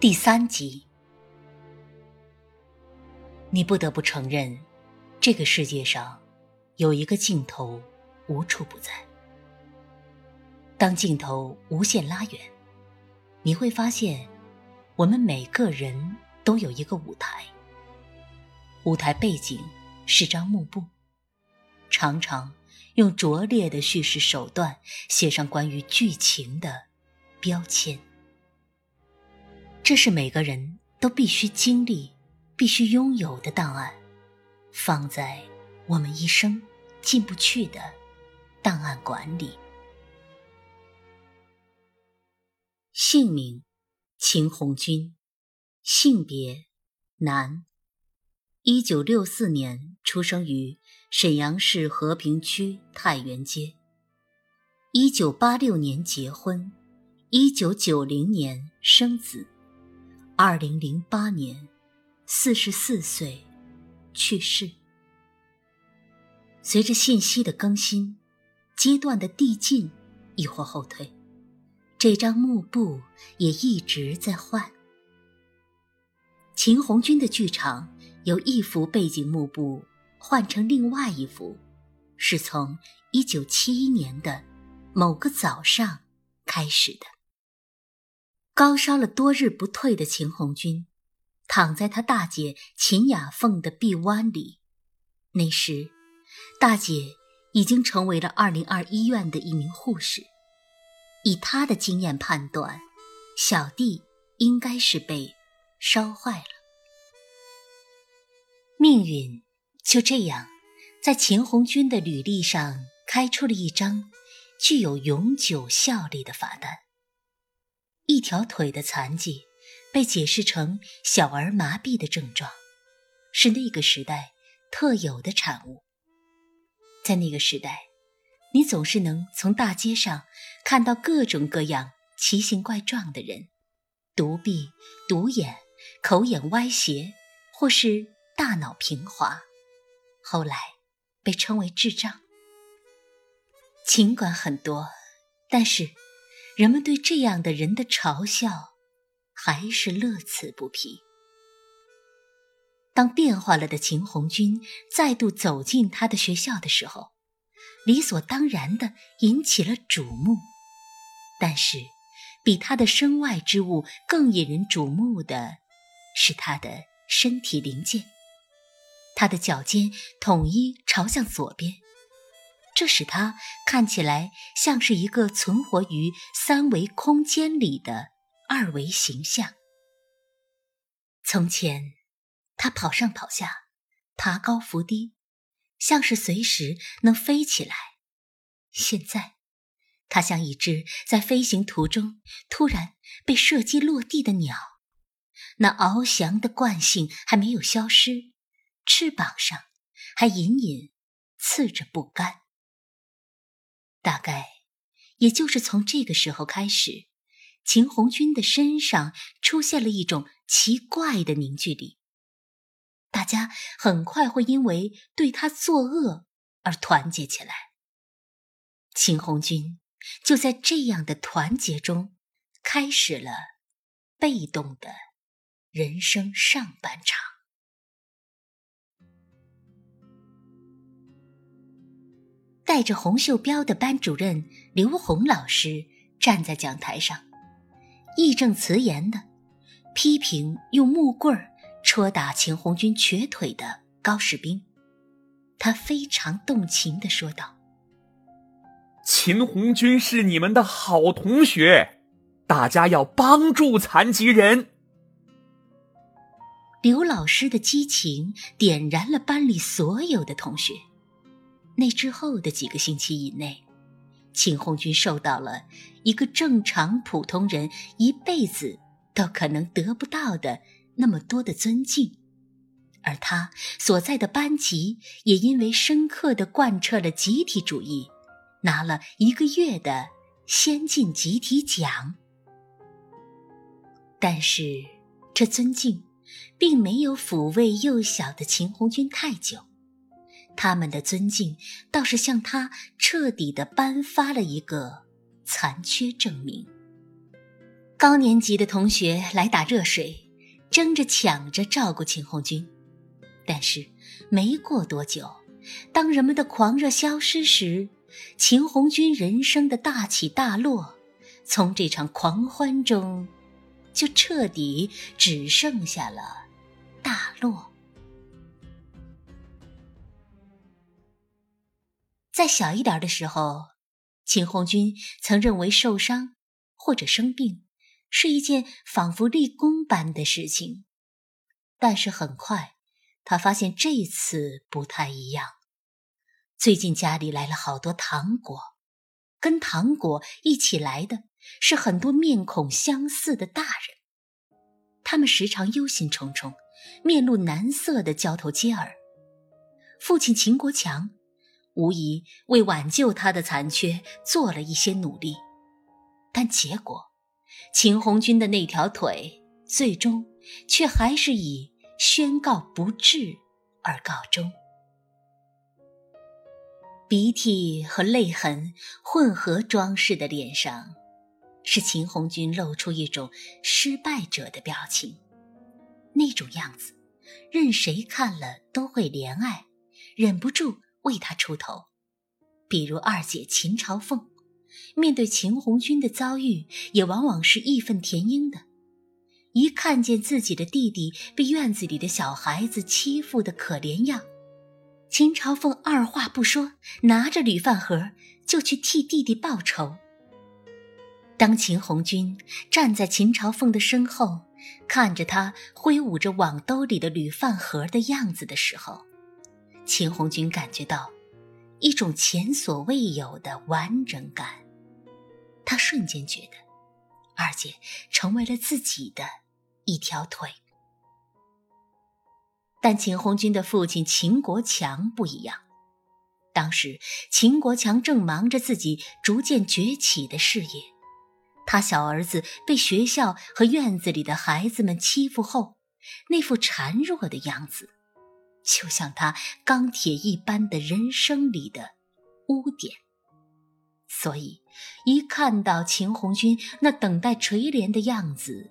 第三集，你不得不承认，这个世界上有一个镜头无处不在。当镜头无限拉远，你会发现，我们每个人都有一个舞台。舞台背景是张幕布，常常用拙劣的叙事手段写上关于剧情的标签。这是每个人都必须经历、必须拥有的档案，放在我们一生进不去的档案馆里。姓名：秦红军，性别：男，一九六四年出生于沈阳市和平区太原街，一九八六年结婚，一九九零年生子。二零零八年，四十四岁，去世。随着信息的更新，阶段的递进亦或后退，这张幕布也一直在换。秦红军的剧场由一幅背景幕布换成另外一幅，是从一九七一年的某个早上开始的。高烧了多日不退的秦红军，躺在他大姐秦雅凤的臂弯里。那时，大姐已经成为了二零二医院的一名护士。以她的经验判断，小弟应该是被烧坏了。命运就这样，在秦红军的履历上开出了一张具有永久效力的罚单。一条腿的残疾被解释成小儿麻痹的症状，是那个时代特有的产物。在那个时代，你总是能从大街上看到各种各样奇形怪状的人：独臂、独眼、口眼歪斜，或是大脑平滑，后来被称为智障。尽管很多，但是。人们对这样的人的嘲笑，还是乐此不疲。当变化了的秦红军再度走进他的学校的时候，理所当然的引起了瞩目。但是，比他的身外之物更引人瞩目的是他的身体零件。他的脚尖统一朝向左边。这使它看起来像是一个存活于三维空间里的二维形象。从前，它跑上跑下，爬高伏低，像是随时能飞起来；现在，它像一只在飞行途中突然被射击落地的鸟，那翱翔的惯性还没有消失，翅膀上还隐隐刺着不甘。大概，也就是从这个时候开始，秦红军的身上出现了一种奇怪的凝聚力。大家很快会因为对他作恶而团结起来。秦红军就在这样的团结中，开始了被动的人生上半场。带着红袖标的班主任刘红老师站在讲台上，义正辞严的批评用木棍儿戳打秦红军瘸腿的高士兵。他非常动情的说道：“秦红军是你们的好同学，大家要帮助残疾人。”刘老师的激情点燃了班里所有的同学。那之后的几个星期以内，秦红军受到了一个正常普通人一辈子都可能得不到的那么多的尊敬，而他所在的班级也因为深刻的贯彻了集体主义，拿了一个月的先进集体奖。但是，这尊敬并没有抚慰幼小的秦红军太久。他们的尊敬倒是向他彻底的颁发了一个残缺证明。高年级的同学来打热水，争着抢着照顾秦红军。但是没过多久，当人们的狂热消失时，秦红军人生的大起大落，从这场狂欢中，就彻底只剩下了大落。在小一点的时候，秦红军曾认为受伤或者生病是一件仿佛立功般的事情，但是很快，他发现这次不太一样。最近家里来了好多糖果，跟糖果一起来的是很多面孔相似的大人，他们时常忧心忡忡，面露难色的交头接耳。父亲秦国强。无疑为挽救他的残缺做了一些努力，但结果，秦红军的那条腿最终却还是以宣告不治而告终。鼻涕和泪痕混合装饰的脸上，使秦红军露出一种失败者的表情。那种样子，任谁看了都会怜爱，忍不住。为他出头，比如二姐秦朝凤，面对秦红军的遭遇，也往往是义愤填膺的。一看见自己的弟弟被院子里的小孩子欺负的可怜样，秦朝凤二话不说，拿着铝饭盒就去替弟弟报仇。当秦红军站在秦朝凤的身后，看着他挥舞着网兜里的铝饭盒的样子的时候，秦红军感觉到一种前所未有的完整感，他瞬间觉得二姐成为了自己的一条腿。但秦红军的父亲秦国强不一样，当时秦国强正忙着自己逐渐崛起的事业，他小儿子被学校和院子里的孩子们欺负后，那副孱弱的样子。就像他钢铁一般的人生里的污点，所以一看到秦红军那等待垂怜的样子，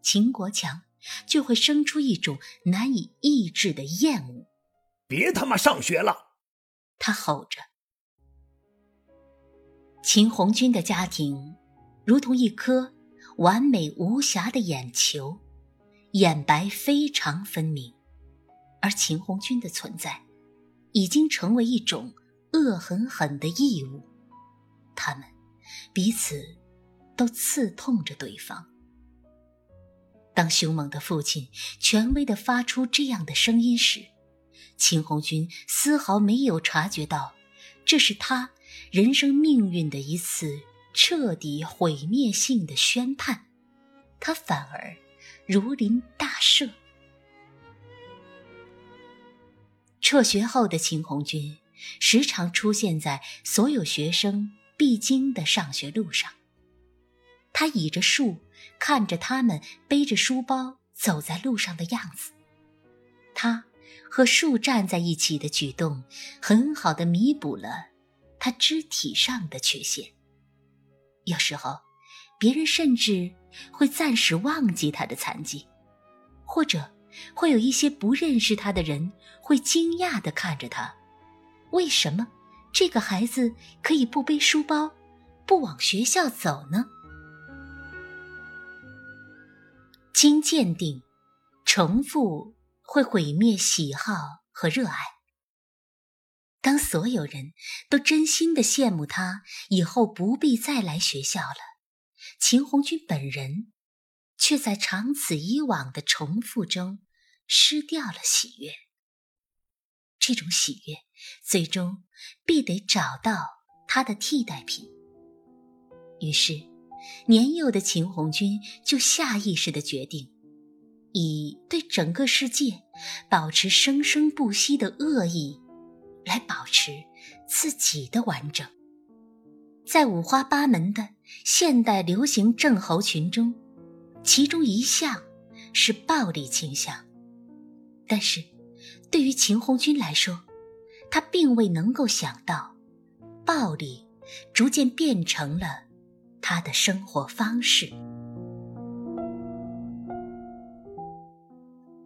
秦国强就会生出一种难以抑制的厌恶。别他妈上学了！他吼着。秦红军的家庭如同一颗完美无瑕的眼球，眼白非常分明。而秦红军的存在，已经成为一种恶狠狠的义务，他们彼此都刺痛着对方。当凶猛的父亲权威的发出这样的声音时，秦红军丝毫没有察觉到，这是他人生命运的一次彻底毁灭性的宣判，他反而如临大赦。辍学后的秦红军，时常出现在所有学生必经的上学路上。他倚着树，看着他们背着书包走在路上的样子。他和树站在一起的举动，很好的弥补了他肢体上的缺陷。有时候，别人甚至会暂时忘记他的残疾，或者。会有一些不认识他的人会惊讶地看着他，为什么这个孩子可以不背书包，不往学校走呢？经鉴定，重复会毁灭喜好和热爱。当所有人都真心的羡慕他以后不必再来学校了，秦红军本人。却在长此以往的重复中失掉了喜悦。这种喜悦最终必得找到它的替代品。于是，年幼的秦红军就下意识的决定，以对整个世界保持生生不息的恶意，来保持自己的完整。在五花八门的现代流行症候群中。其中一项是暴力倾向。但是对于秦红军来说他并未能够想到暴力逐渐变成了他的生活方式。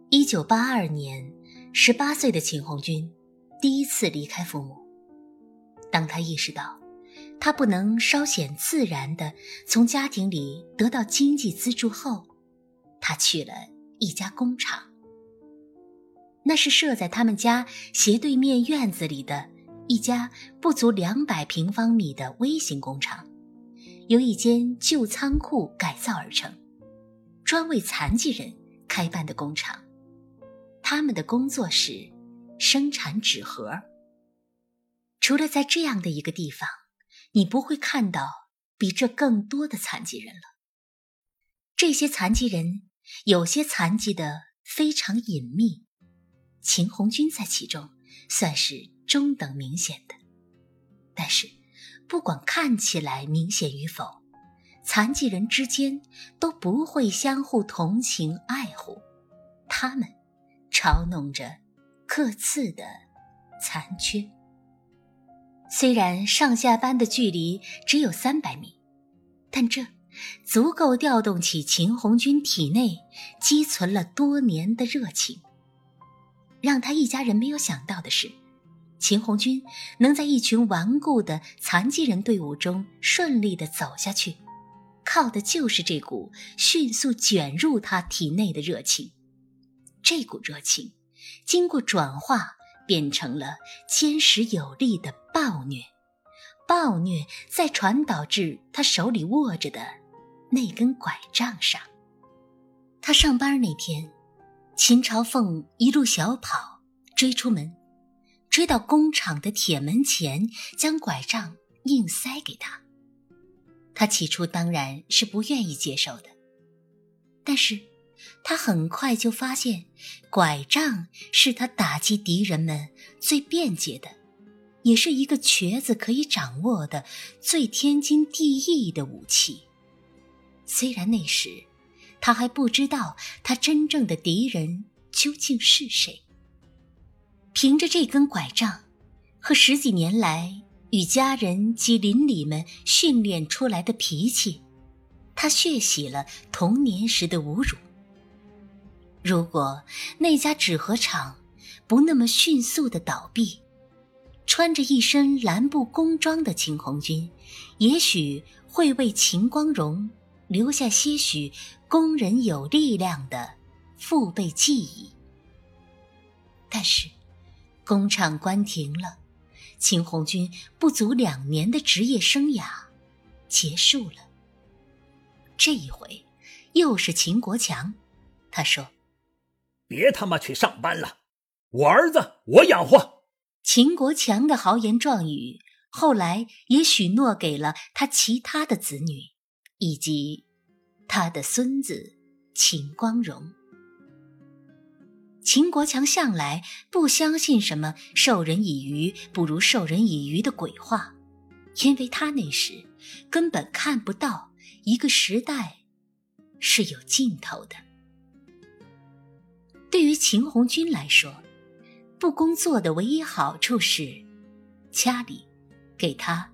一九八二年十八岁的秦红军第一次离开父母。当他意识到他不能稍显自然地从家庭里得到经济资助后，他去了一家工厂。那是设在他们家斜对面院子里的一家不足两百平方米的微型工厂，由一间旧仓库改造而成，专为残疾人开办的工厂。他们的工作是生产纸盒。除了在这样的一个地方，你不会看到比这更多的残疾人了。这些残疾人有些残疾的非常隐秘。秦红军在其中算是中等明显的，但是不管看起来明显与否，残疾人之间都不会相互同情爱护，他们嘲弄着各自的残缺。虽然上下班的距离只有三百米，但这足够调动起秦红军体内积存了多年的热情。让他一家人没有想到的是，秦红军能在一群顽固的残疾人队伍中顺利的走下去，靠的就是这股迅速卷入他体内的热情。这股热情经过转化，变成了坚实有力的暴虐，暴虐再传导至他手里握着的那根拐杖上。他上班那天。秦朝凤一路小跑追出门，追到工厂的铁门前，将拐杖硬塞给他。他起初当然是不愿意接受的，但是他很快就发现，拐杖是他打击敌人们最便捷的，也是一个瘸子可以掌握的最天经地义的武器。虽然那时。他还不知道他真正的敌人究竟是谁。凭着这根拐杖，和十几年来与家人及邻里们训练出来的脾气，他血洗了童年时的侮辱。如果那家纸盒厂不那么迅速的倒闭，穿着一身蓝布工装的秦红军，也许会为秦光荣。留下些许工人有力量的父辈记忆，但是工厂关停了，秦红军不足两年的职业生涯结束了。这一回又是秦国强，他说：“别他妈去上班了，我儿子我养活。”秦国强的豪言壮语，后来也许诺给了他其他的子女。以及他的孙子秦光荣。秦国强向来不相信什么“授人以鱼不如授人以渔”的鬼话，因为他那时根本看不到一个时代是有尽头的。对于秦红军来说，不工作的唯一好处是家里给他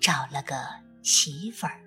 找了个媳妇儿。